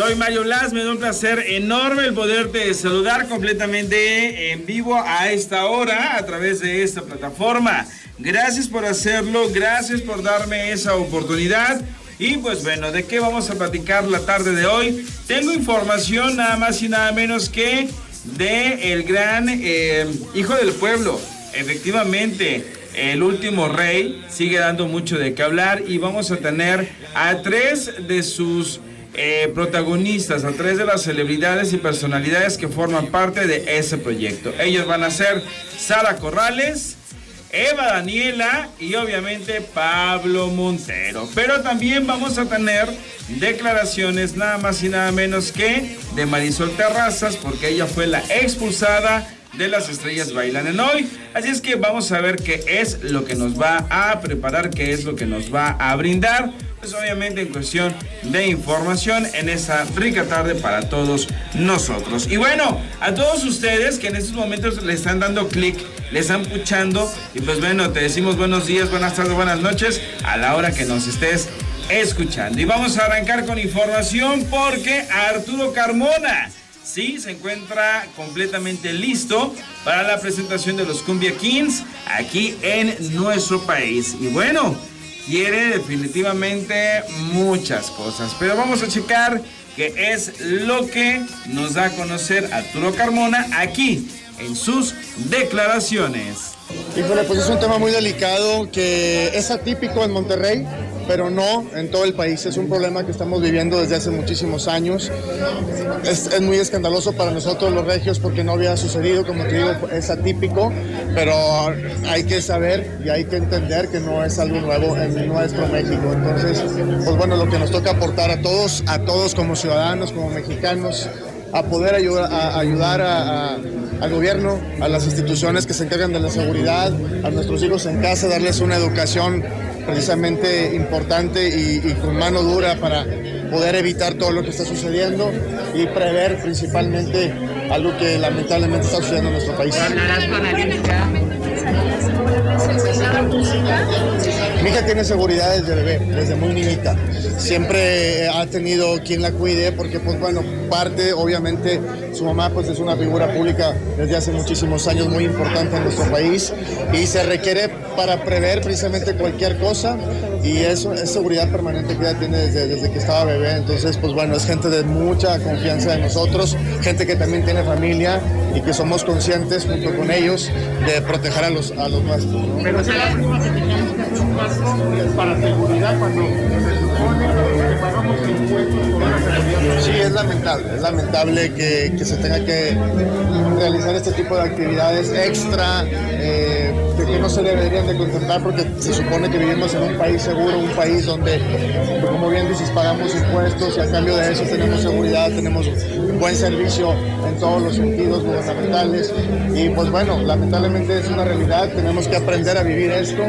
Soy Mario Blas, me da un placer enorme el poderte saludar completamente en vivo a esta hora a través de esta plataforma. Gracias por hacerlo, gracias por darme esa oportunidad. Y pues bueno, ¿de qué vamos a platicar la tarde de hoy? Tengo información nada más y nada menos que de el gran eh, hijo del pueblo. Efectivamente, el último rey sigue dando mucho de qué hablar y vamos a tener a tres de sus eh, protagonistas, a tres de las celebridades y personalidades que forman parte de ese proyecto. Ellos van a ser Sara Corrales, Eva Daniela y obviamente Pablo Montero. Pero también vamos a tener declaraciones nada más y nada menos que de Marisol Terrazas, porque ella fue la expulsada de las estrellas bailan en hoy. Así es que vamos a ver qué es lo que nos va a preparar, qué es lo que nos va a brindar. Pues obviamente en cuestión de información en esa rica tarde para todos nosotros. Y bueno, a todos ustedes que en estos momentos le están dando clic, le están puchando y pues bueno, te decimos buenos días, buenas tardes, buenas noches a la hora que nos estés escuchando. Y vamos a arrancar con información porque Arturo Carmona sí se encuentra completamente listo para la presentación de los Cumbia Kings aquí en nuestro país. Y bueno, quiere definitivamente muchas cosas, pero vamos a checar qué es lo que nos da a conocer Arturo Carmona aquí en sus declaraciones. Híjole, pues es un tema muy delicado que es atípico en Monterrey pero no en todo el país. Es un problema que estamos viviendo desde hace muchísimos años. Es, muy escandaloso para nosotros los regios porque no había sucedido, como te digo, es atípico, pero hay que saber y hay que entender que no es algo nuevo en nuestro México. Entonces, pues bueno, lo que nos toca aportar a todos, a todos como ciudadanos, como mexicanos, a poder ayudar, a, ayudar al gobierno, a las instituciones que se encargan de la seguridad, a nuestros hijos en casa, darles una educación precisamente importante y, con mano dura para poder evitar todo lo que está sucediendo y prever principalmente algo que lamentablemente está sucediendo en nuestro país. Mi hija tiene seguridad desde bebé, desde muy niñita. Siempre ha tenido quien la cuide porque, pues bueno, parte, obviamente, su mamá pues es una figura pública desde hace muchísimos años muy importante en nuestro país y se requiere para prever precisamente cualquier cosa y eso es seguridad permanente que ella tiene desde, que estaba bebé. Entonces, pues bueno, es gente de mucha confianza en nosotros, gente que también tiene familia y que somos conscientes junto con ellos de proteger a los, a los nuestros. Pero la que para seguridad cuando se supone que pagamos impuestos por una Sí, es lamentable, es lamentable que, que, se tenga que realizar este tipo de actividades extra. Eh, que no se deberían de contemplar porque se supone que vivimos en un país seguro, un país donde, como bien dices, pagamos impuestos y a cambio de eso tenemos seguridad, tenemos buen servicio en todos los sentidos gubernamentales y pues bueno, lamentablemente es una realidad, tenemos que aprender a vivir esto.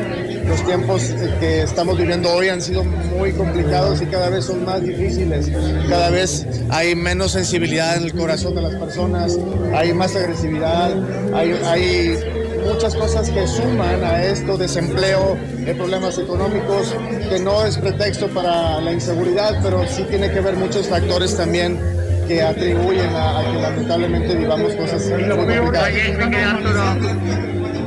Los tiempos que estamos viviendo hoy han sido muy complicados y cada vez son más difíciles. Cada vez hay menos sensibilidad en el corazón de las personas, hay más agresividad, hay, hay muchas cosas que suman a esto, desempleo, eh, problemas económicos, que no es pretexto para la inseguridad, pero sí tiene que ver muchos factores también que atribuyen a, que lamentablemente vivamos cosas muy complicadas.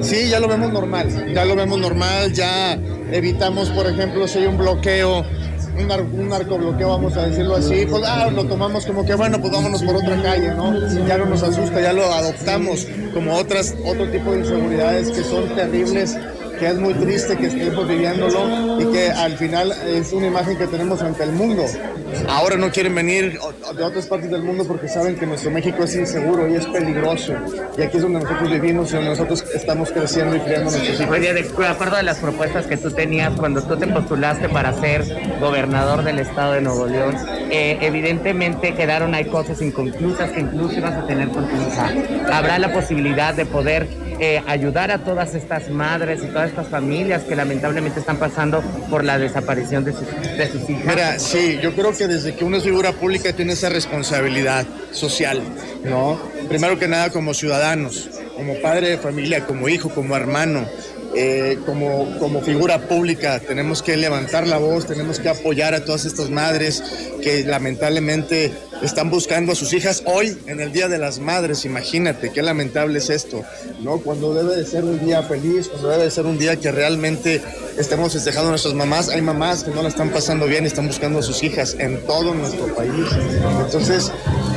Sí, ya lo vemos normal, ya lo vemos normal, ya evitamos, por ejemplo, si hay un bloqueo un, un narcobloqueo, vamos a decirlo así, pues ah, lo tomamos como que bueno, pues vámonos por otra calle, ¿no? Ya no nos asusta, ya lo adoptamos como otras, otro tipo de inseguridades que son terribles que es muy triste que estemos viviéndolo y que al final es una imagen que tenemos ante el mundo. Ahora no quieren venir de otras partes del mundo porque saben que nuestro México es inseguro y es peligroso. Y aquí es donde nosotros vivimos y donde nosotros estamos creciendo y criando nuestros hijos. Oye, de acuerdo a las propuestas que tú tenías cuando tú te postulaste para ser gobernador del estado de Nuevo León, eh, evidentemente quedaron hay cosas inconclusas que incluso ibas a tener con tu hija. ¿Habrá la posibilidad de poder eh, ayudar a todas estas madres y todas estas familias que lamentablemente están pasando por la desaparición de sus, de sus hijas? Mira, sí, yo creo que desde que una figura pública tiene esa responsabilidad social, ¿no? Primero que nada como ciudadanos, como padre de familia, como hijo, como hermano, eh, como, como figura pública tenemos que levantar la voz, tenemos que apoyar a todas estas madres que lamentablemente están buscando a sus hijas hoy en el Día de las Madres. Imagínate qué lamentable es esto, ¿no? Cuando debe de ser un día feliz, cuando debe de ser un día que realmente estemos festejando a nuestras mamás, hay mamás que no la están pasando bien y están buscando a sus hijas en todo nuestro país. Entonces,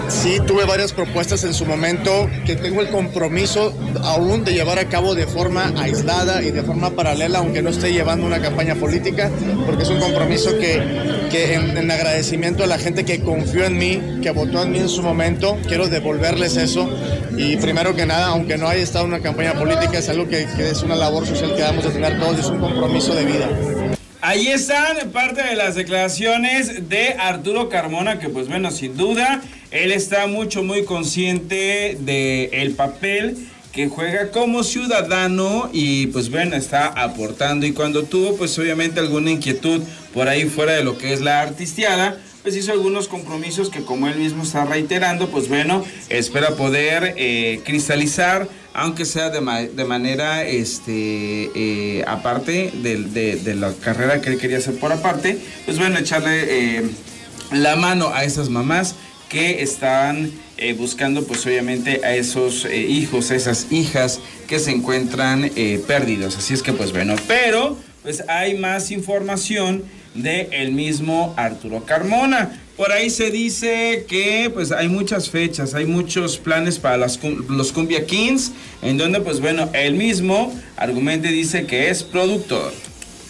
sí tuve varias propuestas en su momento que tengo el compromiso aún de llevar a cabo de forma aislada y de forma paralela, aunque no esté llevando una campaña política, porque es un compromiso que, que en, en agradecimiento a la gente que confió en mí, que votó en mí en su momento, quiero devolverles eso. Y primero que nada, aunque no haya estado en una campaña política, es algo que, que es una labor social que debemos de tener todos, es un compromiso de vida. Ahí están parte de las declaraciones de Arturo Carmona, que pues bueno, sin duda, él está mucho, muy consciente del el papel que juega como ciudadano y pues bueno, está aportando. Y cuando tuvo pues obviamente alguna inquietud por ahí fuera de lo que es la artistiada, pues hizo algunos compromisos que como él mismo está reiterando, pues bueno, espera poder eh, cristalizar, aunque sea de, ma de manera este, eh, aparte de, de, de, la carrera que él quería hacer por aparte, pues bueno, echarle eh, la mano a esas mamás que están eh, buscando pues obviamente a esos eh, hijos, a esas hijas que se encuentran eh, perdidos. Así es que pues bueno, pero pues hay más información de el mismo Arturo Carmona. Por ahí se dice que pues hay muchas fechas, hay muchos planes para las, los Cumbia Kings, en donde pues bueno, él mismo argumente dice que es productor.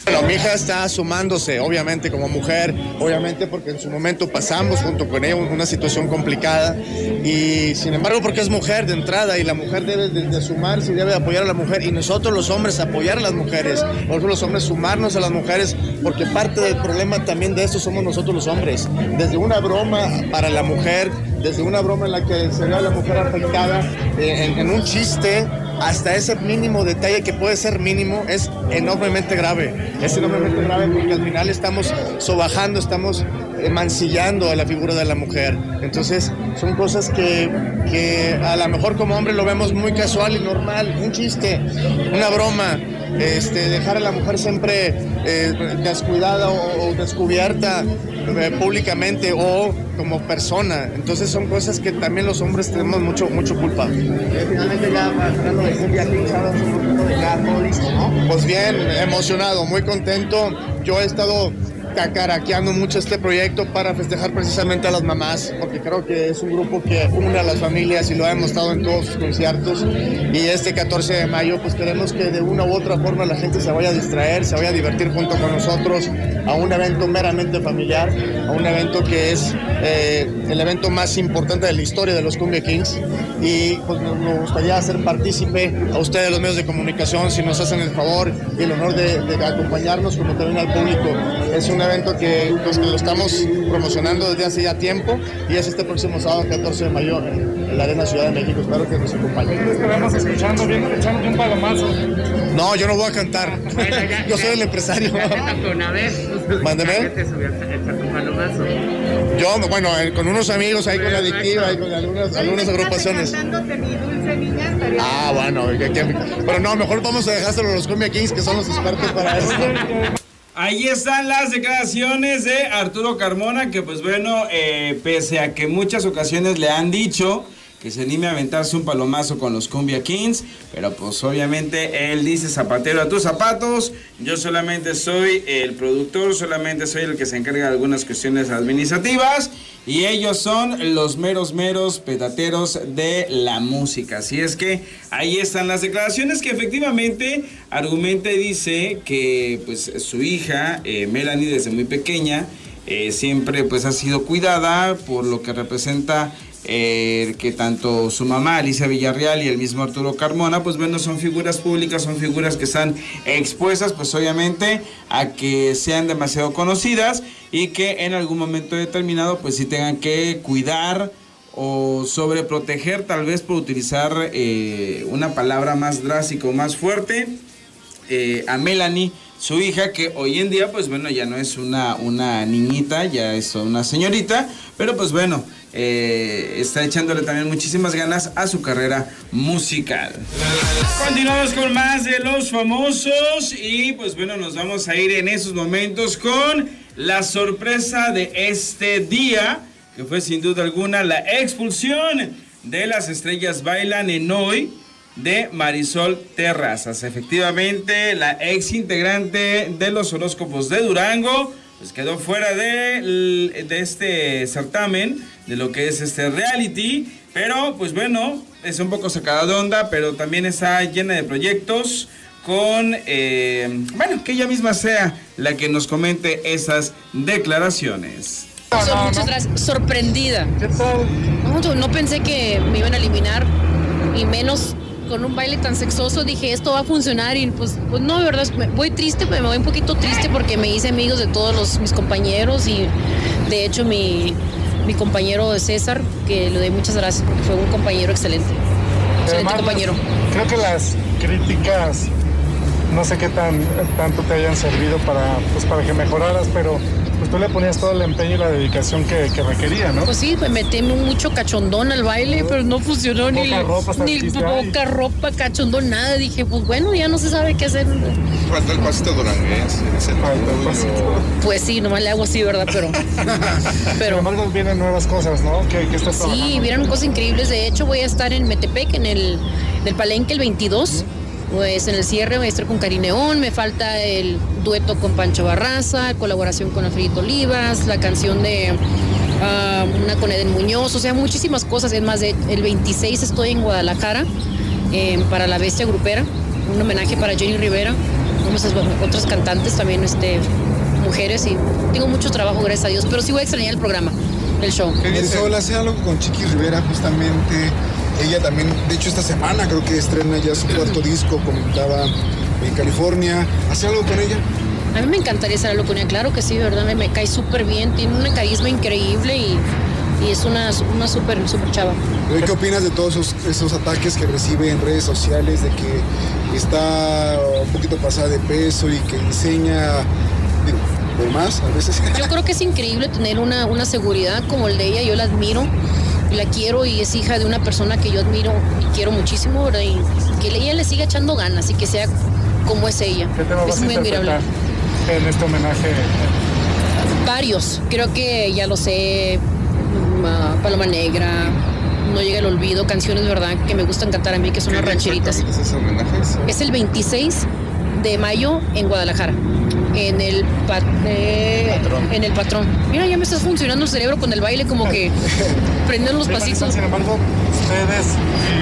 Bueno, mi hija está sumándose, obviamente, como mujer, obviamente porque en su momento pasamos junto con ella una situación complicada y sin embargo porque es mujer de entrada y la mujer debe de, de sumarse y debe de apoyar a la mujer y nosotros los hombres apoyar a las mujeres, nosotros los hombres sumarnos a las mujeres porque parte del problema también de esto somos nosotros los hombres. Desde una broma para la mujer, desde una broma en la que se ve a la mujer afectada, eh, en, en un chiste, hasta ese mínimo detalle que puede ser mínimo es enormemente grave. Es enormemente grave porque al final estamos sobajando, estamos mancillando a la figura de la mujer. Entonces son cosas que, que a lo mejor como hombre lo vemos muy casual y normal, un chiste, una broma, este, dejar a la mujer siempre eh, descuidada o, o descubierta eh, públicamente o como persona. Entonces son cosas que también los hombres tenemos mucho, mucho culpa. Eh, finalmente ya de ya todo listo, ¿no? Pues bien, emocionado, muy contento. Yo he estado cacaraqueando mucho este proyecto para festejar precisamente a las mamás, porque creo que es un grupo que une a las familias y lo ha demostrado en todos sus conciertos. Y este 14 de mayo, pues queremos que de una u otra forma la gente se vaya a distraer, se vaya a divertir junto con nosotros a un evento meramente familiar, a un evento que es eh, el evento más importante de la historia de los Cumbia Kings. Y pues nos, gustaría hacer partícipe a ustedes, los medios de comunicación, si nos hacen el favor y el honor de, de acompañarnos, como también al público. Es un evento que, pues, que lo estamos promocionando desde hace ya tiempo y es este próximo sábado 14 de mayo en, en la Arena Ciudad de México. Espero que nos acompañen. Estaremos escuchando bien, echando un palomazo. No, yo no voy a cantar. Yo soy el empresario. Mándeme. Yo, bueno, eh, con unos amigos ahí con la adictiva y con algunas, algunas agrupaciones. Ah, bueno, pero no, mejor vamos a dejárselo a los Cumbia Kings, que son los expertos para eso. Ahí están las declaraciones de Arturo Carmona, que pues bueno, eh, pese a que muchas ocasiones le han dicho que se anime a aventarse un palomazo con los Cumbia Kings, pero pues obviamente él dice zapatero a tus zapatos, yo solamente soy el productor, solamente soy el que se encarga de algunas cuestiones administrativas y ellos son los meros meros petateros de la música. Así es que ahí están las declaraciones que efectivamente argumenta y dice que pues su hija eh, Melanie desde muy pequeña eh, siempre pues ha sido cuidada por lo que representa eh, que tanto su mamá Alicia Villarreal y el mismo Arturo Carmona pues bueno son figuras públicas son figuras que están expuestas pues obviamente a que sean demasiado conocidas y que en algún momento determinado pues sí tengan que cuidar o sobreproteger tal vez por utilizar eh, una palabra más drástica o más fuerte eh, a Melanie su hija, que hoy en día, pues bueno, ya no es una, una niñita, ya es una señorita, pero pues bueno, eh, está echándole también muchísimas ganas a su carrera musical. Continuamos con más de los famosos y pues bueno, nos vamos a ir en esos momentos con la sorpresa de este día, que fue sin duda alguna la expulsión de las estrellas bailan en hoy de Marisol Terrazas. Efectivamente, la ex integrante de los horóscopos de Durango, pues quedó fuera de, de este certamen, de lo que es este reality, pero pues bueno, es un poco sacada de onda, pero también está llena de proyectos con, eh, bueno, que ella misma sea la que nos comente esas declaraciones. So- muchas gracias. Sorprendida. ¿Qué tal? No, no pensé que me iban a eliminar y menos con un baile tan sexoso. Dije, esto va a funcionar y pues, pues no, de verdad, voy triste, me voy un poquito triste porque me hice amigos de todos los, mis compañeros y de hecho mi, mi compañero César, que le doy muchas gracias porque fue un compañero excelente. Excelente Además, compañero. Creo que las críticas, no sé qué tan tanto te hayan servido para, pues, para que mejoraras, pero pues tú le ponías todo el empeño y la dedicación que, que requería, ¿no? Pues sí, pues metí mucho cachondón al baile, pero no funcionó ni, Poca ropa, ni salchicha y- poca ropa, cachondón, nada. Dije, pues bueno, ya no se sabe qué hacer. Falta el pasito duranguense, Falta el pasito. Pues sí, nomás le hago así, ¿verdad? Pero, Sin pero embargo, vienen nuevas cosas, ¿no? Que, que estás sí, trabajando. vieron cosas increíbles. De hecho, voy a estar en Metepec, en el del Palenque el 22. Pues en el cierre voy a estar con Carineón, me falta el dueto con Pancho Barraza, colaboración con Alfredito Olivas, la canción de ah, una con Eden Muñoz, o sea, muchísimas cosas. Es más, de, el 26 estoy en Guadalajara eh, para la Bestia Grupera, un homenaje para Jenny Rivera, vamos a otras cantantes también, este, mujeres, y tengo mucho trabajo, gracias a Dios, pero sí voy a extrañar el programa, el show. Marisol hace algo con Chiqui Rivera justamente. Ella también, de hecho esta semana creo que estrena ya su cuarto disco, comentaba en California. ¿Hace algo con ella? A mí me encantaría hacer algo con ella, claro que sí, verdad, me, me cae súper bien, tiene un carisma increíble y, y es una, una súper, súper chava. ¿Qué opinas de todos esos, esos ataques que recibe en redes sociales, de que está un poquito pasada de peso y que digo, de más a veces? Yo creo que es increíble tener una, una seguridad como el de ella, yo la admiro, la quiero y es hija de una persona que yo admiro y quiero muchísimo, ¿verdad? Y que ella le siga echando ganas y que sea como es ella. ¿Qué tema Es muy admirable. en este homenaje? Varios, creo que ya lo sé, Paloma Negra, No llega el olvido, canciones, ¿verdad? Que me gustan cantar a mí, que son ¿Qué las rancheritas. es ese? Es el 26 de mayo en Guadalajara, en el, eh, en el patrón. Mira, ya me estás funcionando el cerebro con el baile, como que prenden los pasitos. Sin embargo, ustedes,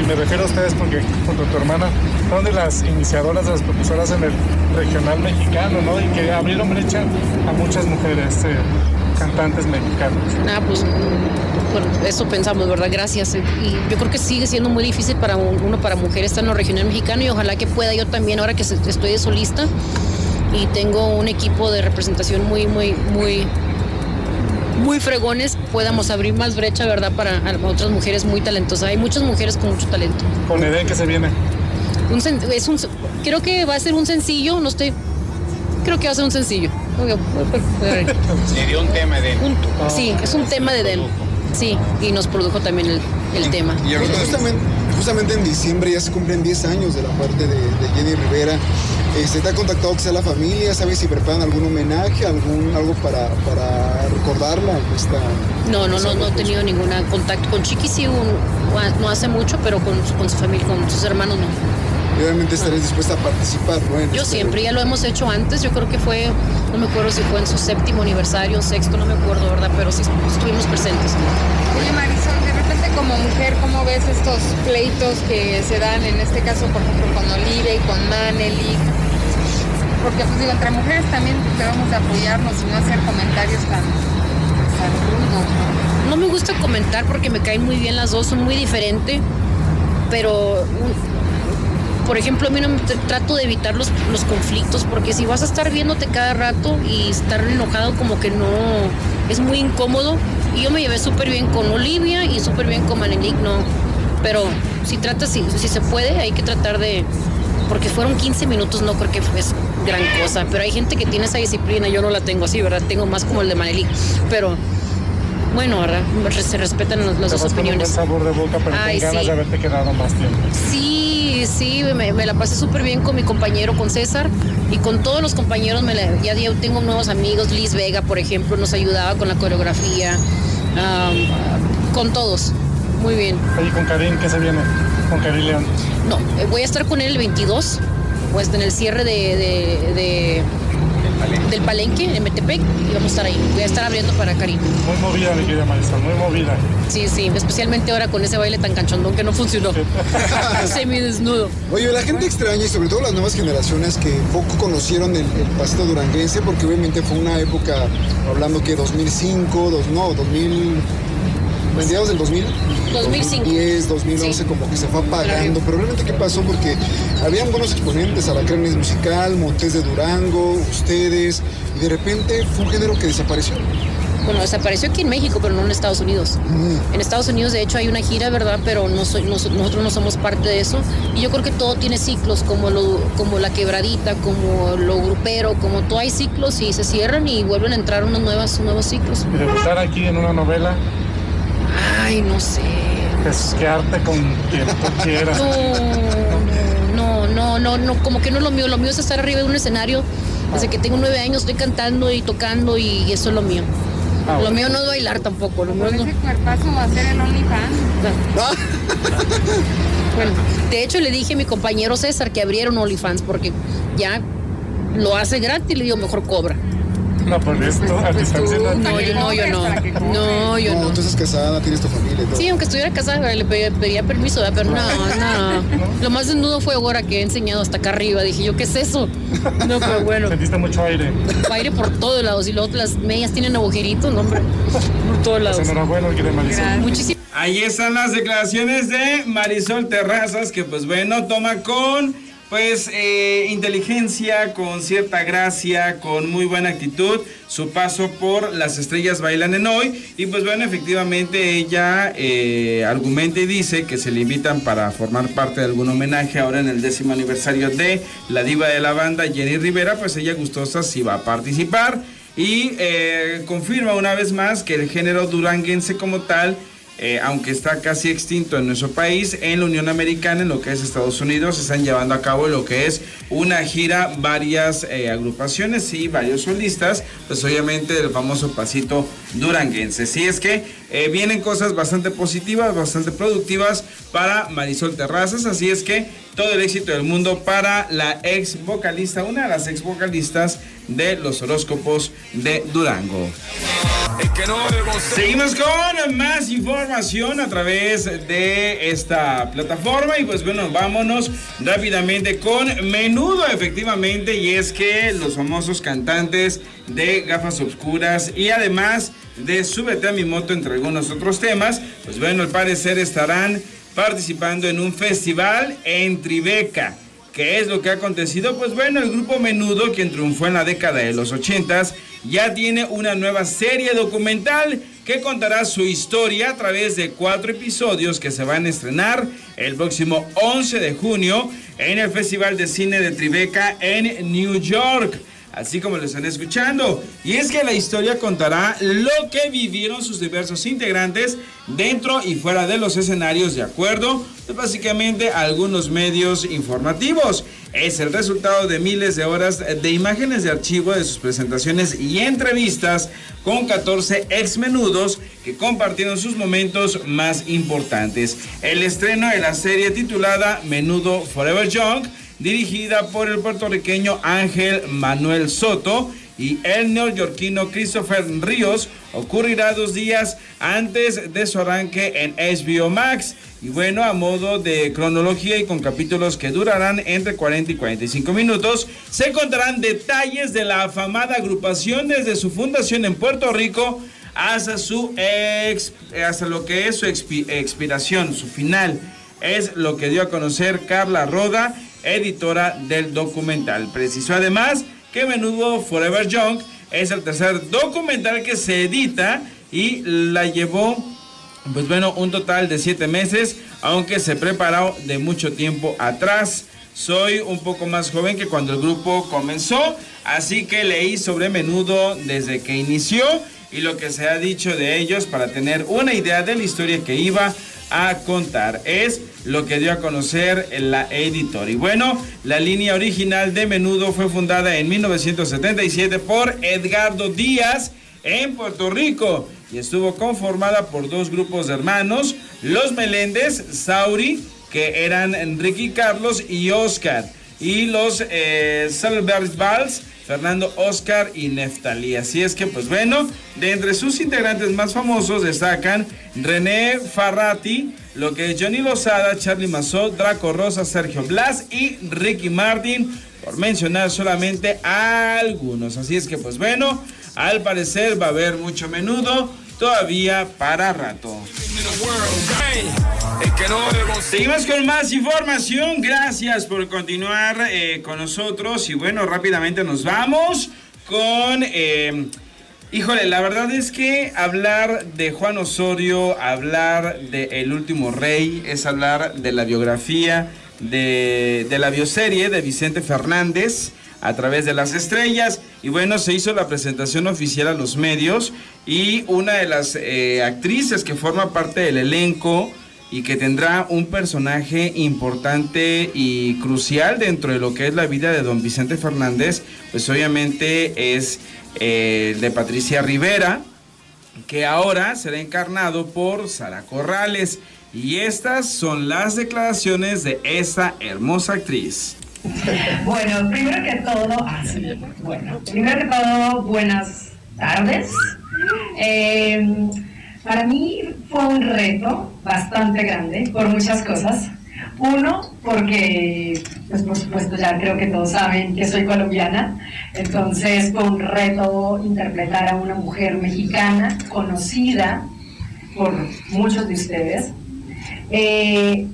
y me refiero a ustedes porque junto a tu hermana, son de las iniciadoras, de las propulsoras en el regional mexicano, ¿no? Y que abrieron brecha a muchas mujeres eh, cantantes mexicanas. Ah, pues bueno, eso pensamos, ¿verdad? Gracias. Y yo creo que sigue siendo muy difícil para un- uno, para mujeres, estar en lo regional mexicano y ojalá que pueda yo también, ahora que estoy de solista y tengo un equipo de representación muy, muy, muy, muy fregones, podamos abrir más brecha, ¿verdad? Para otras mujeres muy talentosas. Hay muchas mujeres con mucho talento. Con Eden que se viene. Un sen- es un, creo que va a ser un sencillo, no estoy... Creo que va a ser un sencillo. Le dio un tema de... un- sí, es un tema de Dem. Sí, y nos produjo también el, el tema. Y ahorita Justamente, justamente en diciembre ya se cumplen 10 años de la muerte de, de Jenny Rivera. Este, ¿Te ha contactado quizá la familia? ¿Sabes si preparan algún homenaje, algún, algo para, para recordarla? Esta, No, no, no, no he tenido ningún contacto con Chiqui, sí, un- no hace mucho, pero con, con su familia, con sus hermanos no. y obviamente estarías dispuesta a participar, ¿no? En Yo este- siempre, ya lo hemos hecho antes, yo creo que fue, no me acuerdo si fue en su séptimo aniversario, sexto, no me acuerdo, ¿verdad? Pero sí estuvimos presentes. Oye Marisol, de repente como mujer, ¿cómo ves estos pleitos que se dan en este caso, por ejemplo, con Olivia y con Maneli? Porque pues digo, entre mujeres también debemos de apoyarnos y no hacer comentarios tan, tan rudos, ¿no? Me gusta comentar porque me caen muy bien las dos, son muy diferentes, pero por ejemplo a mí no me tr- trato de evitar los, los conflictos porque si vas a estar viéndote cada rato y estar enojado como que no es muy incómodo y yo me llevé súper bien con Olivia y súper bien con Manelik, no, pero si tratas, si, si se puede, hay que tratar de, porque fueron 15 minutos, no creo que fue gran cosa, pero hay gente que tiene esa disciplina, yo no la tengo así, ¿verdad? Tengo más como el de Maneli, pero bueno, ¿verdad? Se respetan las dos opiniones. Un sabor de boca, pero Ay, con ganas sí. de haberte quedado más tiempo. Sí, sí, me, me la pasé súper bien con mi compañero, con César, y con todos los compañeros, me la- ya, tengo nuevos amigos, Liz Vega, por ejemplo, nos ayudaba con la coreografía, am, con todos, muy bien. Oye, con Karim, ¿qué se viene? Con Karim León. No, eh, voy a estar con él el 22, pues en el cierre de, de- de- del Palenque, en Metepec, y vamos a estar ahí. Voy a estar abriendo para Karim. Muy movida, mi querida Marisol, muy movida. Sí, sí, especialmente ahora con ese baile tan canchondón que no funcionó. Semi desnudo. Oye, la gente extraña y sobre todo las nuevas generaciones que poco conocieron el, el pasito duranguense porque obviamente fue una época, hablando que 2005, dos, no, 2000, mediados del 2000, 2005. 2010, 2011, como que se fue apagando. Pero realmente, ¿qué pasó? Porque habían buenos exponentes, Alacranes Musical, Montes de Durango, ustedes, y de repente fue un género que desapareció. Bueno, desapareció aquí en México, pero no en Estados Unidos. En Estados Unidos, de hecho, hay una gira, ¿verdad? Pero no soy- nos- nosotros no somos parte de eso. Y yo creo que todo tiene ciclos, como, lo, como la quebradita, como lo grupero, como todo hay ciclos y se cierran y vuelven a entrar unos nuevos, nuevos ciclos. Y debutar aquí en una novela, Ay, no sé. es quedarte con quien tú quieras. No, no, no, no, no, como que no es lo mío. Lo mío es estar arriba de un escenario. Desde que tengo nueve años estoy cantando y tocando y eso es lo mío. Ah, Lo mío no es bailar tampoco. Lo mío no- ese cuerpazo va a ser el OnlyFans. Bueno, de hecho le dije a mi compañero César que abriera un OnlyFans porque ya lo hace gratis, le digo, mejor cobra. No, pues esto, a distancia no. No, yo no, yo no. No, yo No, estás casada, tienes tu familia. Sí, aunque estuviera casada, le pe- pediría permiso, ¿verdad? pero no, no. Lo más desnudo fue ahora que he enseñado hasta acá arriba. Dije yo, ¿qué es eso? No, pero bueno. Sentiste mucho aire. Aire por todos lados y luego las medias tienen agujeritos, no, hombre. Por todos lados. Pues enhorabuena, mi querida Marisol. Muchísimas Ahí están las declaraciones de Marisol Terrazas, que pues bueno, toma con pues eh, inteligencia, con cierta gracia, con muy buena actitud, su paso por Las Estrellas Bailan en Hoy. Y pues bueno, efectivamente ella eh, argumenta y dice que se le invitan para formar parte de algún homenaje ahora en el décimo aniversario de la diva de la banda, Jenny Rivera, pues ella gustosa sí va a participar. Y eh, confirma una vez más que el género duranguense como tal eh, aunque está casi extinto en nuestro país, en la Unión Americana, en lo que es Estados Unidos, están llevando a cabo lo que es una gira, varias eh, agrupaciones y varios solistas, pues obviamente del famoso pasito duranguense. Si es que eh, vienen cosas bastante positivas, bastante productivas para Marisol Terrazas, así es que todo el éxito del mundo para la ex vocalista, una de las ex vocalistas de los horóscopos de Durango. Seguimos con más información a través de esta plataforma y pues bueno, vámonos rápidamente con menudo efectivamente y es que los famosos cantantes de gafas oscuras y además de Súbete a mi moto entre algunos otros temas, pues bueno, al parecer estarán participando en un festival en Tribeca. ¿Qué es lo que ha acontecido? Pues bueno, el grupo Menudo, quien triunfó en la década de los 80s, ya tiene una nueva serie documental que contará su historia a través de cuatro episodios que se van a estrenar el próximo 11 de junio en el Festival de Cine de Tribeca en New York así como lo están escuchando. Y es que la historia contará lo que vivieron sus diversos integrantes dentro y fuera de los escenarios, de acuerdo, pues básicamente a algunos medios informativos. Es el resultado de miles de horas de imágenes de archivo de sus presentaciones y entrevistas con 14 ex menudos que compartieron sus momentos más importantes. El estreno de la serie titulada Menudo Forever Young dirigida por el puertorriqueño Ángel Manuel Soto y el neoyorquino Christopher Ríos, ocurrirá dos días antes de su arranque en HBO Max. Y bueno, a modo de cronología y con capítulos que durarán entre 40 y 45 minutos, se contarán detalles de la afamada agrupación desde su fundación en Puerto Rico hasta, su ex, hasta lo que es su expi- expiración, su final. Es lo que dio a conocer Carla Roda, editora del documental. Precisó además que Menudo Forever Young es el tercer documental que se edita y la llevó, pues bueno, un total de siete meses, aunque se preparó de mucho tiempo atrás. soy un poco más joven que cuando el grupo comenzó, así que leí sobre menudo desde que inició y lo que se ha dicho de ellos para tener una idea de la historia que iba a contar. Es lo que dio a conocer la editor. Y bueno, la línea original de Menudo fue fundada en 1977 por Edgardo Díaz en Puerto Rico y estuvo conformada por dos grupos de hermanos, los Meléndez, Sauri, que eran Enrique Carlos y Oscar, y los eh, Vals, Fernando Oscar y Neftalí. Así es que, pues bueno, de entre sus integrantes más famosos destacan René Farrati, lo que es Johnny Lozada, Charlie Mazó, Draco Rosa, Sergio Blas y Ricky Martin, por mencionar solamente algunos. Así es que, pues bueno, al parecer va a haber mucho menudo todavía para rato. Seguimos con más información. Gracias por continuar eh, con nosotros. Y bueno, rápidamente nos vamos con... Eh, híjole, la verdad es que hablar de Juan Osorio, hablar de El Último Rey, es hablar de la biografía, de, de la bioserie de Vicente Fernández a través de las estrellas. Y bueno, se hizo la presentación oficial a los medios y una de las eh, actrices que forma parte del elenco y que tendrá un personaje importante y crucial dentro de lo que es la vida de don Vicente Fernández, pues obviamente es eh, de Patricia Rivera, que ahora será encarnado por Sara Corrales. Y estas son las declaraciones de esa hermosa actriz. Bueno, primero que todo, ah, bueno, primero que todo, buenas tardes. Eh, para mí fue un reto bastante grande por muchas cosas. Uno, porque, pues por supuesto ya creo que todos saben que soy colombiana, entonces fue un reto interpretar a una mujer mexicana conocida por muchos de ustedes. Eh,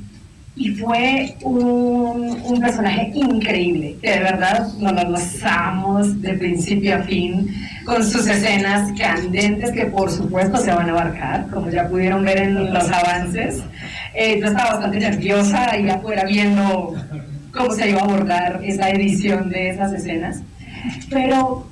y fue un, personaje increíble, de verdad nos lo gozamos de principio a fin, con sus escenas candentes que por supuesto se van a abarcar, como ya pudieron ver en los avances. Eh, yo estaba bastante nerviosa ahí afuera viendo cómo se iba a abordar esa edición de esas escenas, pero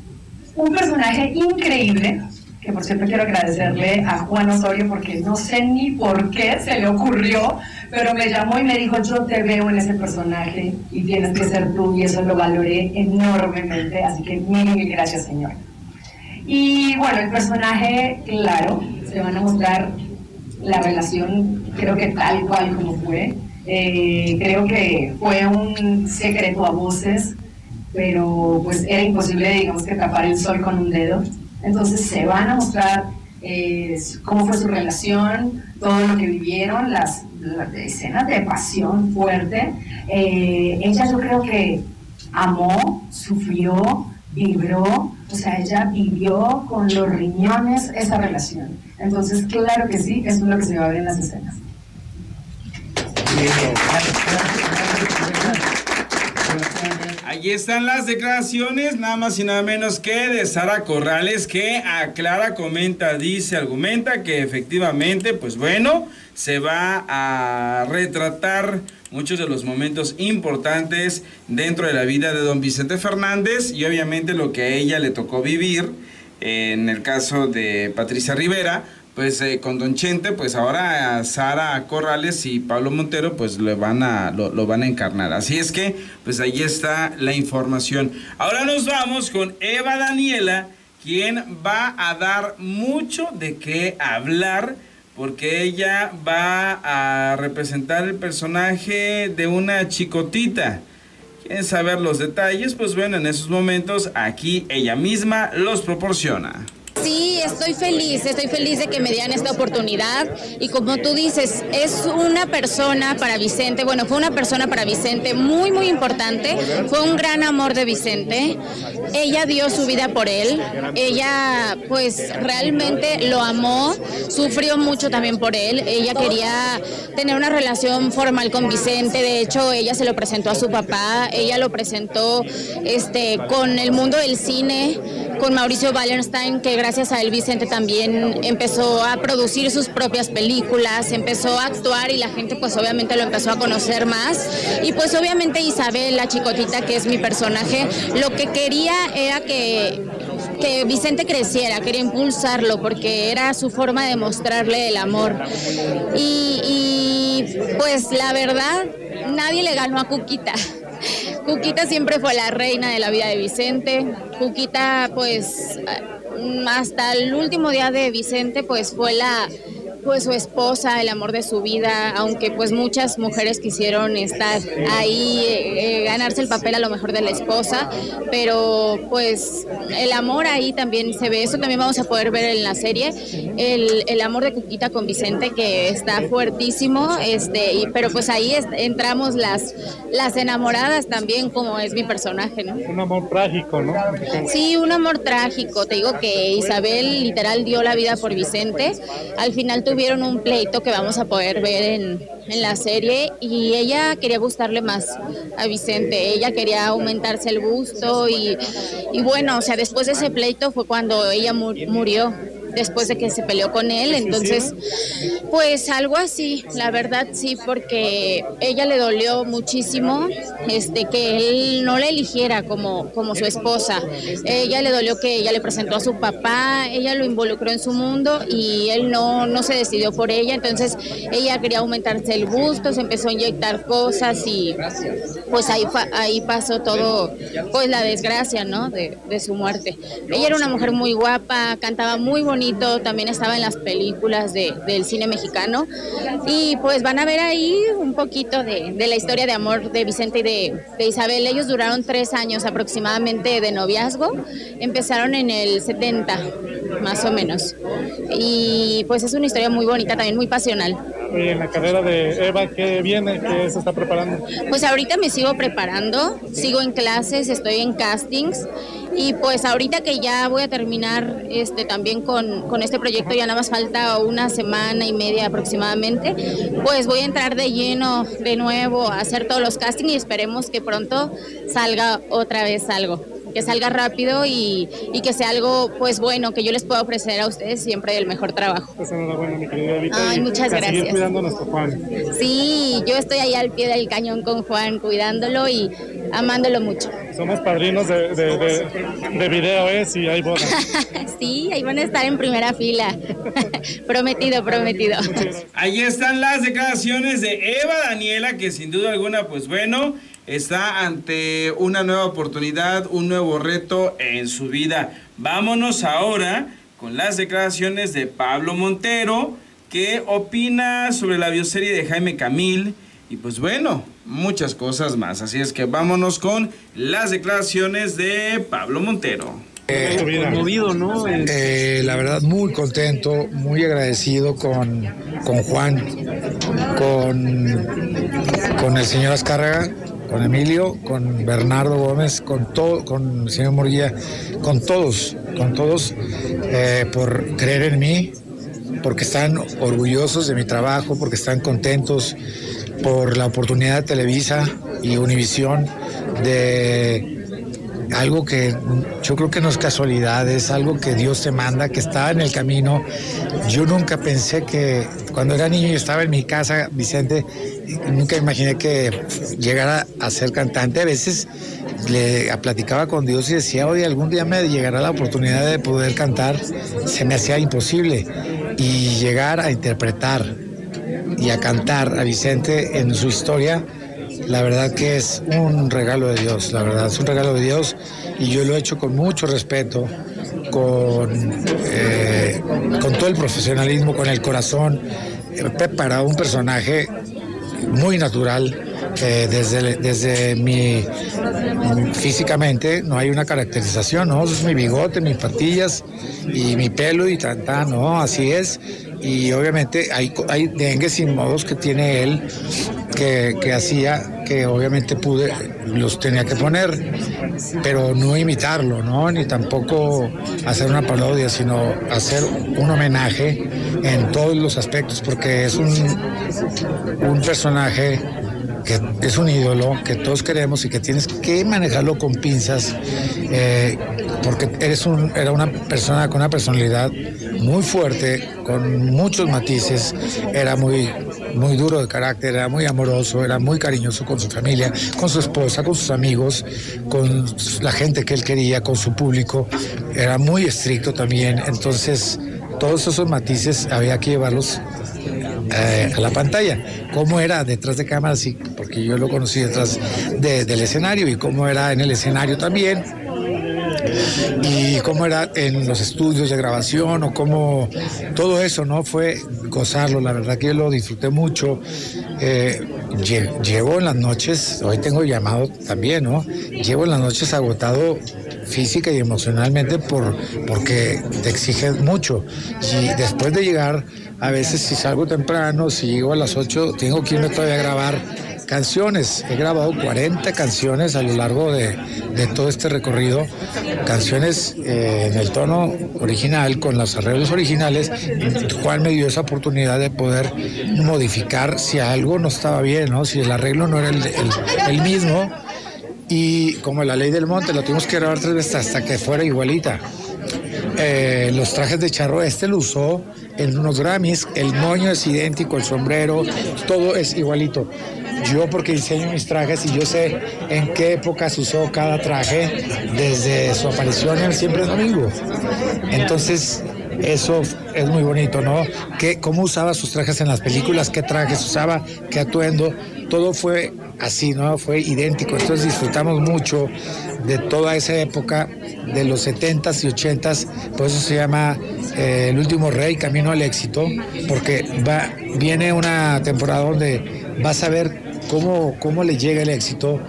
un personaje increíble, que por cierto quiero agradecerle a Juan Osorio porque no sé ni por qué se le ocurrió, pero me llamó y me dijo, yo te veo en ese personaje y tienes que ser tú y eso lo valoré enormemente, así que mil, mil gracias Señor. Y bueno, el personaje, claro, se van a mostrar la relación, creo que tal cual como fue. Eh, creo que fue un secreto a voces, pero pues era imposible, digamos, que tapar el sol con un dedo. Entonces se van a mostrar eh, cómo fue su relación, todo lo que vivieron, las, escenas de pasión fuerte. Eh, ella yo creo que amó, sufrió, vibró, o sea, ella vivió con los riñones esa relación. Entonces, claro que sí, eso es lo que se va a ver en las escenas. Allí están las declaraciones, nada más y nada menos que de Sara Corrales, que aclara, comenta, dice, argumenta que efectivamente, pues bueno, se va a retratar muchos de los momentos importantes dentro de la vida de don Vicente Fernández y obviamente lo que a ella le tocó vivir en el caso de Patricia Rivera pues eh, con Don Chente, pues ahora Sara Corrales y Pablo Montero, pues lo van, a, lo, van a encarnar. Así es que, pues ahí está la información. Ahora nos vamos con Eva Daniela, quien va a dar mucho de qué hablar, porque ella va a representar el personaje de una chicotita. ¿Quieren saber los detalles? Pues bueno, en esos momentos aquí ella misma los proporciona. Sí, estoy feliz, estoy feliz de que me dieran esta oportunidad. Y como tú dices, es una persona para Vicente, bueno, fue una persona para Vicente muy, muy importante, fue un gran amor de Vicente, ella dio su vida por él, ella pues realmente lo amó, sufrió mucho también por él, ella quería tener una relación formal con Vicente, de hecho ella se lo presentó a su papá, ella lo presentó este, con el mundo del cine, con Mauricio Wallenstein, que gracias a él Vicente también empezó a producir sus propias películas, empezó a actuar y la gente pues obviamente lo empezó a conocer más. Y pues obviamente Isabel, la chicotita que es mi personaje, lo que quería era que que Vicente creciera, quería impulsarlo porque era su forma de mostrarle el amor. Y, y pues la verdad, nadie le ganó a Cuquita. Cuquita siempre fue la reina de la vida de Vicente. Cuquita, pues, hasta el último día de Vicente, pues fue la pues su esposa, el amor de su vida, aunque pues muchas mujeres quisieron estar ahí, eh, ganarse el papel a lo mejor de la esposa, pero pues el amor ahí también se ve, eso también vamos a poder ver en la serie, el, el amor de Cuquita con Vicente que está fuertísimo, este, y, pero pues ahí entramos las, las enamoradas también como es mi personaje, ¿no? Un amor trágico, ¿no? Sí, un amor trágico, te digo que Isabel literal dio la vida por Vicente, al final tuvieron un pleito que vamos a poder ver en, en la serie y ella quería gustarle más a Vicente, ella quería aumentarse el gusto y, y bueno, o sea, después de ese pleito fue cuando ella murió después de que se peleó con él. Entonces, pues algo así, la verdad sí, porque ella le dolió muchísimo este, que él no la eligiera como, como su esposa. Ella le dolió que ella le presentó a su papá, ella lo involucró en su mundo y él no, no se decidió por ella. Entonces, ella quería aumentarse el gusto, se empezó a inyectar cosas y pues ahí, ahí pasó todo, pues la desgracia, ¿no? De, de su muerte. Ella era una mujer muy guapa, cantaba muy bonito también estaba en las películas de, del cine mexicano. Y pues van a ver ahí un poquito de, de la historia de amor de Vicente y de, de, Isabel. Ellos duraron tres años aproximadamente de noviazgo. Empezaron en el 70, más o menos. Y pues es una historia muy bonita, también muy pasional. en la carrera de Eva, ¿qué viene? ¿Qué se está preparando? Pues ahorita me sigo preparando, sigo en clases, estoy en castings y pues ahorita que ya voy a terminar este también con, con, este proyecto, ya nada más falta una semana y media aproximadamente, pues voy a entrar de lleno de nuevo a hacer todos los castings y esperemos que pronto salga otra vez algo que salga rápido y, y, que sea algo pues bueno que yo les pueda ofrecer a ustedes siempre el mejor trabajo. Pues enhorabuena mi querida Evita. Ay, muchas gracias. cuidando a nuestro Juan. Sí, yo estoy ahí al pie del cañón con Juan cuidándolo y amándolo mucho. Somos padrinos de, de, de, de video, ¿eh? Si hay bodas. sí, ahí van a estar en primera fila. prometido, prometido. Ahí están las declaraciones de Eva Daniela, que sin duda alguna, pues bueno, está ante una nueva oportunidad, un nuevo reto en su vida. Vámonos ahora con las declaraciones de Pablo Montero, que opina sobre la bioserie de Jaime Camil y pues bueno, muchas cosas más. Así es que vámonos con las declaraciones de Pablo Montero. Eh, ¿no? Eh, la verdad, muy contento, muy agradecido con, con Juan, con, con el señor Azcárraga, con Emilio, con Bernardo Gómez, con todo, con el señor Morguía, con todos, con todos, eh, por creer en mí, porque están orgullosos de mi trabajo, porque están contentos por la oportunidad de Televisa y Univisión de algo que yo creo que no es casualidad, es algo que Dios te manda, que está en el camino. Yo nunca pensé que cuando era niño y estaba en mi casa, Vicente, nunca imaginé que llegara a ser cantante. A veces le platicaba con Dios y decía, hoy algún día me llegará la oportunidad de poder cantar. Se me hacía imposible. Y llegar a interpretar y a cantar a Vicente en su historia, la verdad que es un regalo de Dios, la verdad, es un regalo de Dios y yo lo he hecho con mucho respeto, con, eh, con todo el profesionalismo, con el corazón, para un personaje muy natural. Eh, desde, desde mi, físicamente no hay una caracterización, ¿no? Es mi bigote, mis patillas y mi pelo y tanta, ¿no? Así es y obviamente hay, hay dengue sin modos que tiene él que, hacía que obviamente pude los tenía que poner pero no imitarlo no ni tampoco hacer una parodia sino hacer un homenaje en todos los aspectos porque es un, un personaje que es un ídolo que todos queremos y que tienes que manejarlo con pinzas, eh, porque eres un, era una persona con una personalidad muy fuerte, con muchos matices, era muy, muy duro de carácter, era muy amoroso, era muy cariñoso con su familia, con su esposa, con sus amigos, con la gente que él quería, con su público, era muy estricto también, entonces todos esos matices había que llevarlos eh, a la pantalla. Cómo era detrás de cámaras, sí, porque yo lo conocí detrás del escenario y cómo era en el escenario también y cómo era en los estudios de grabación o cómo todo eso, ¿no? Fue gozarlo, la verdad que yo lo disfruté mucho. Eh, llevo en las noches, hoy tengo llamado también, ¿no? Llevo en las noches agotado física y emocionalmente por, porque te exige mucho. Y después de llegar, a veces si salgo temprano, si llego a las 8, tengo que irme todavía a grabar canciones. He grabado 40 canciones a lo largo de, todo este recorrido. Canciones eh, en el tono original, con los arreglos originales, cual me dio esa oportunidad de poder modificar si algo no estaba bien, ¿no? si el arreglo no era el, mismo. Y como la ley del monte, lo tuvimos que grabar tres veces hasta que fuera igualita. Eh, los trajes de charro este lo usó en unos Grammys, el moño es idéntico, el sombrero, todo es igualito. Yo porque diseño mis trajes y yo sé en qué época usó cada traje desde su aparición en Siempre Domingo. Entonces, eso es muy bonito, ¿no? ¿Qué, ¿Cómo usaba sus trajes en las películas? ¿Qué trajes usaba? ¿Qué atuendo? Todo fue así, ¿no? Fue idéntico. Entonces disfrutamos mucho de toda esa época, de los 70s y 80s. Por eso se llama eh, El último rey, Camino al éxito, porque va, viene una temporada donde vas a ver cómo, cómo le llega el éxito,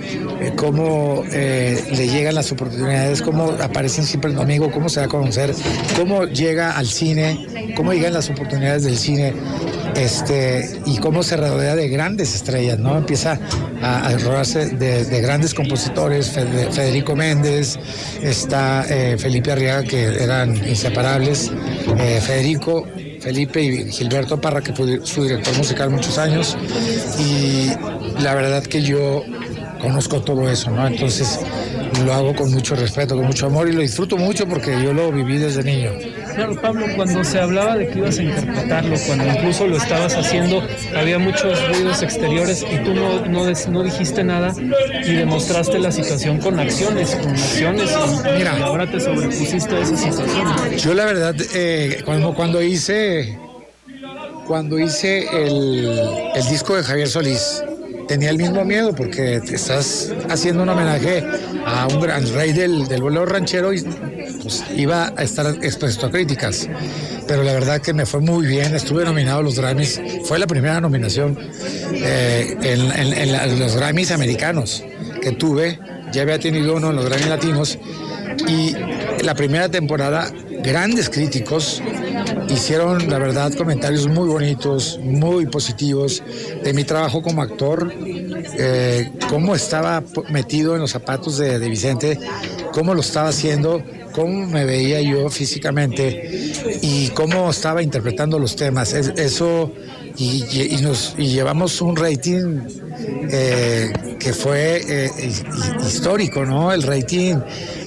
eh, cómo eh, le llegan las oportunidades, cómo aparecen siempre el amigo, cómo se va a conocer, cómo llega al cine, cómo llegan las oportunidades del cine este, y cómo se rodea de grandes estrellas, ¿no? Empieza a, rodearse de, grandes compositores, Federico Méndez, está eh, Felipe Arriaga, que eran inseparables, Federico Felipe y Gilberto Parra, que fue su director musical muchos años, y la verdad que yo conozco todo eso, ¿no? Entonces lo hago con mucho respeto, con mucho amor y lo disfruto mucho porque yo lo viví desde niño. Claro, Pablo, cuando se hablaba de que ibas a interpretarlo, cuando incluso lo estabas haciendo, había muchos ruidos exteriores y tú no, no, dijiste nada y demostraste la situación con acciones, con acciones y, Mira, ahora te sobrepusiste a esa situación. Yo la verdad, eh, cuando, cuando hice, cuando hice el, el disco de Javier Solís, tenía el mismo miedo porque te estás haciendo un homenaje a un gran rey del, del bolero ranchero y pues, iba a estar expuesto a críticas. Pero la verdad que me fue muy bien, estuve nominado a los Grammys, fue la primera nominación eh, en, los Grammys americanos que tuve, ya había tenido uno en los Grammys latinos y la primera temporada grandes críticos hicieron, la verdad, comentarios muy bonitos, muy positivos de mi trabajo como actor, eh, cómo estaba metido en los zapatos de, Vicente, cómo lo estaba haciendo, cómo me veía yo físicamente y cómo estaba interpretando los temas. eso, y, llevamos un rating eh, que fue eh, histórico, ¿no? El rating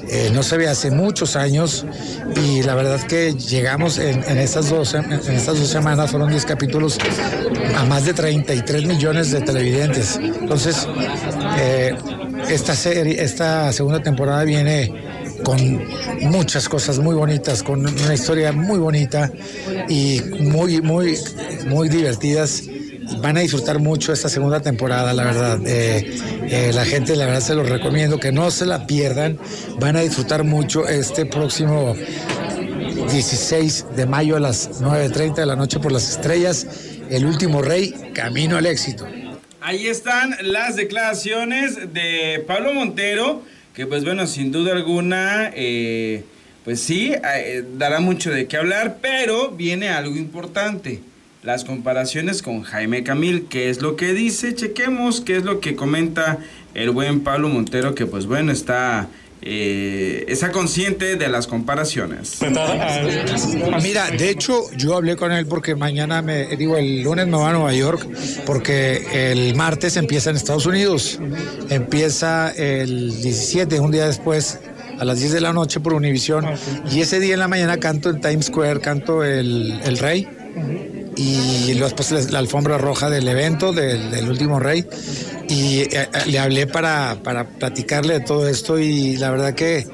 eh, no se ve hace muchos años y la verdad que llegamos en, estas, dos, en dos semanas, fueron 10 capítulos, a más de 33 millones de televidentes. Entonces, eh, esta, serie, esta segunda temporada viene con muchas cosas muy bonitas, con una historia muy bonita y muy, muy, muy divertidas van a disfrutar mucho esta segunda temporada, la verdad. Eh, eh, la gente, la verdad, se los recomiendo que no se la pierdan. Van a disfrutar mucho este próximo 16 de mayo a las 9.30 de la noche por las estrellas. El último rey, camino al éxito. Ahí están las declaraciones de Pablo Montero, que pues bueno, sin duda alguna, eh, pues sí, dará mucho de qué hablar, pero viene algo importante las comparaciones con Jaime Camil, qué es lo que dice, chequemos qué es lo que comenta el buen Pablo Montero, que pues bueno, está... Eh, está consciente de las comparaciones. Mira, de hecho, yo hablé con él porque mañana, me digo, el lunes me va a Nueva York, porque el martes empieza en Estados Unidos. Empieza el 17, un día después, a las 10 de la noche por Univisión. Y ese día en la mañana canto en Times Square, canto El, el Rey. Y después la, la alfombra roja del evento, del, del último rey. Y eh, eh, le hablé para, para platicarle de todo esto y la verdad que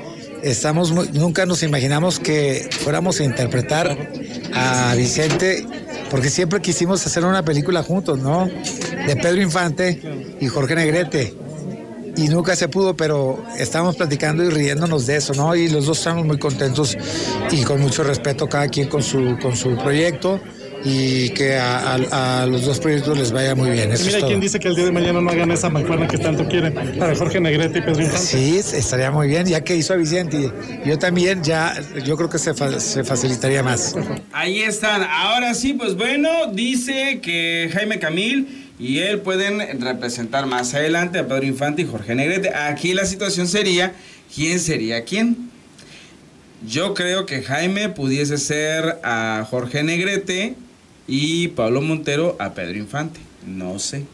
estamos muy- nunca nos imaginamos que fuéramos a interpretar a Vicente porque siempre quisimos hacer una película juntos, ¿no? De Pedro Infante y Jorge Negrete. Y nunca se pudo, pero estábamos platicando y riéndonos de eso, ¿no? Y los dos estamos muy contentos y con mucho respeto cada quien con su, con su proyecto y que a, a- a los dos proyectos les vaya muy bien. Eso es Mira todo. quién dice que el día de mañana no hagan esa mancuerna que tanto quieren para Jorge Negrete y Pedro Infante. Sí, estaría muy bien, ya que hizo a Vicente. Yo también, ya, yo creo que se, fa- se facilitaría más. Ahí están. Ahora sí, pues bueno, dice que Jaime Camil y él pueden representar más adelante a Pedro Infante y Jorge Negrete. Aquí la situación sería, ¿quién sería quién? Yo creo que Jaime pudiese ser a Jorge Negrete y Pablo Montero a Pedro Infante. No sé.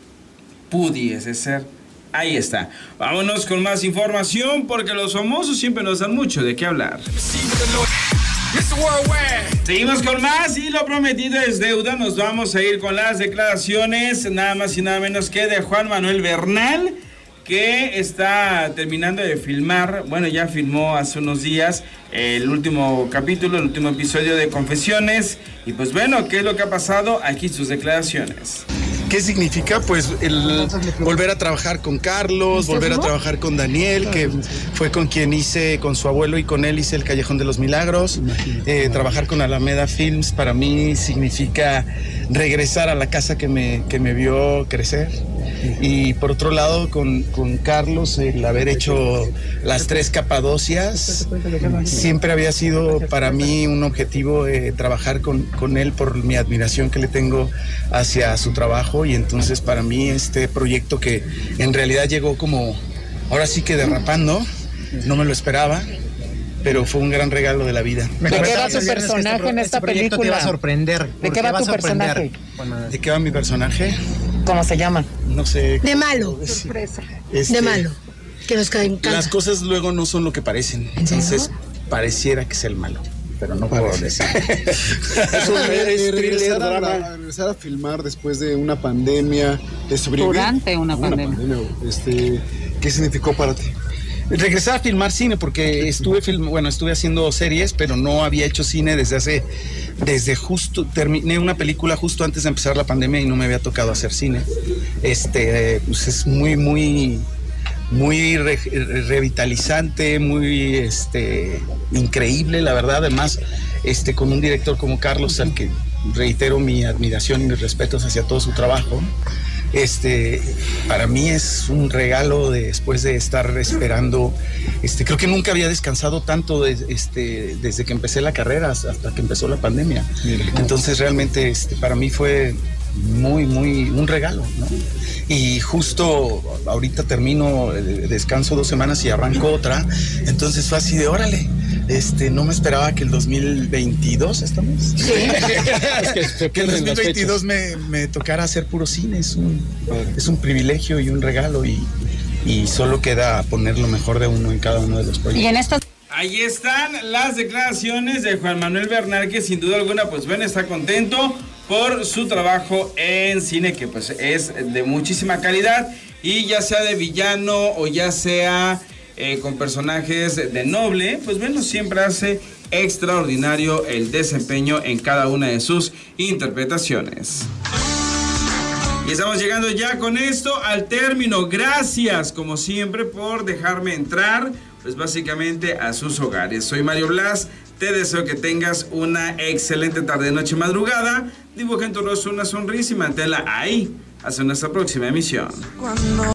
Pudiese ser. Ahí está. Vámonos con más información porque los famosos siempre nos dan mucho de qué hablar. Seguimos con más y lo prometido es deuda. Nos vamos a ir con las declaraciones, nada más y nada menos que de Juan Manuel Bernal, que está terminando de filmar, bueno, ya filmó hace unos días el último capítulo, el último episodio de Confesiones. Y pues bueno, ¿qué es lo que ha pasado? Aquí sus declaraciones. ¿Qué significa? Pues el volver a trabajar con Carlos, volver a trabajar con Daniel, que fue con quien hice, con su abuelo y con él hice el Callejón de los Milagros. Eh, trabajar con Alameda Films para mí significa regresar a la casa que me, que me vio crecer. Y por otro lado, con, con Carlos, el haber hecho las tres Capadocias, siempre había sido para mí un objetivo eh, trabajar con, con él por mi admiración que le tengo hacia su trabajo y entonces para mí este proyecto que en realidad llegó como ahora sí que derrapando, no me lo esperaba, pero fue un gran regalo de la vida. ¿De qué va tu personaje en esta proyecto te película? va a sorprender. ¿De qué va tu personaje? ¿De qué va mi personaje? ¿Cómo se llama? No sé. De malo. Sorpresa. De malo. Que nos caen Las cosas luego no son lo que parecen, entonces pareciera que es el malo, pero no puedo decir. Es un Es regresar, a, regresar a filmar después de una pandemia, de sobrevivir. Durante una pandemia. este, ¿Qué significó para ti? Regresar a filmar cine porque estuve film, bueno, estuve haciendo series, pero no había hecho cine desde hace desde justo terminé una película justo antes de empezar la pandemia y no me había tocado hacer cine. Este, pues es muy muy muy re- revitalizante, muy este increíble, la verdad, además este con un director como Carlos al que reitero mi admiración y mis respetos hacia todo su trabajo. Este, para mí es un regalo de- después de estar esperando. Este, creo que nunca había descansado tanto de- este, desde que empecé la carrera hasta que empezó la pandemia. Entonces realmente este, para mí fue muy, muy un regalo. ¿no? Y justo ahorita termino, eh, descanso dos semanas y arranco otra. Entonces fue así de órale. Este, no me esperaba que el 2022 estamos. Sí. Es que se que el pierden las 2022 me, me tocara hacer puro cine. Es un, es un privilegio y un regalo. Y, y solo queda poner lo mejor de uno en cada uno de los proyectos. Y en estas Ahí están las declaraciones de Juan Manuel Bernal, que sin duda alguna, pues bueno, está contento por su trabajo en cine, que pues es de muchísima calidad, y ya sea de villano o ya sea eh, con personajes de noble, pues bueno, siempre hace extraordinario el desempeño en cada una de sus interpretaciones. Y estamos llegando ya con esto al término. Gracias, como siempre, por dejarme entrar, pues básicamente a sus hogares. Soy Mario Blas. Te deseo que tengas una excelente tarde, noche, madrugada. Dibuja en tu rostro una sonrisa y manténla ahí. Hasta nuestra próxima emisión.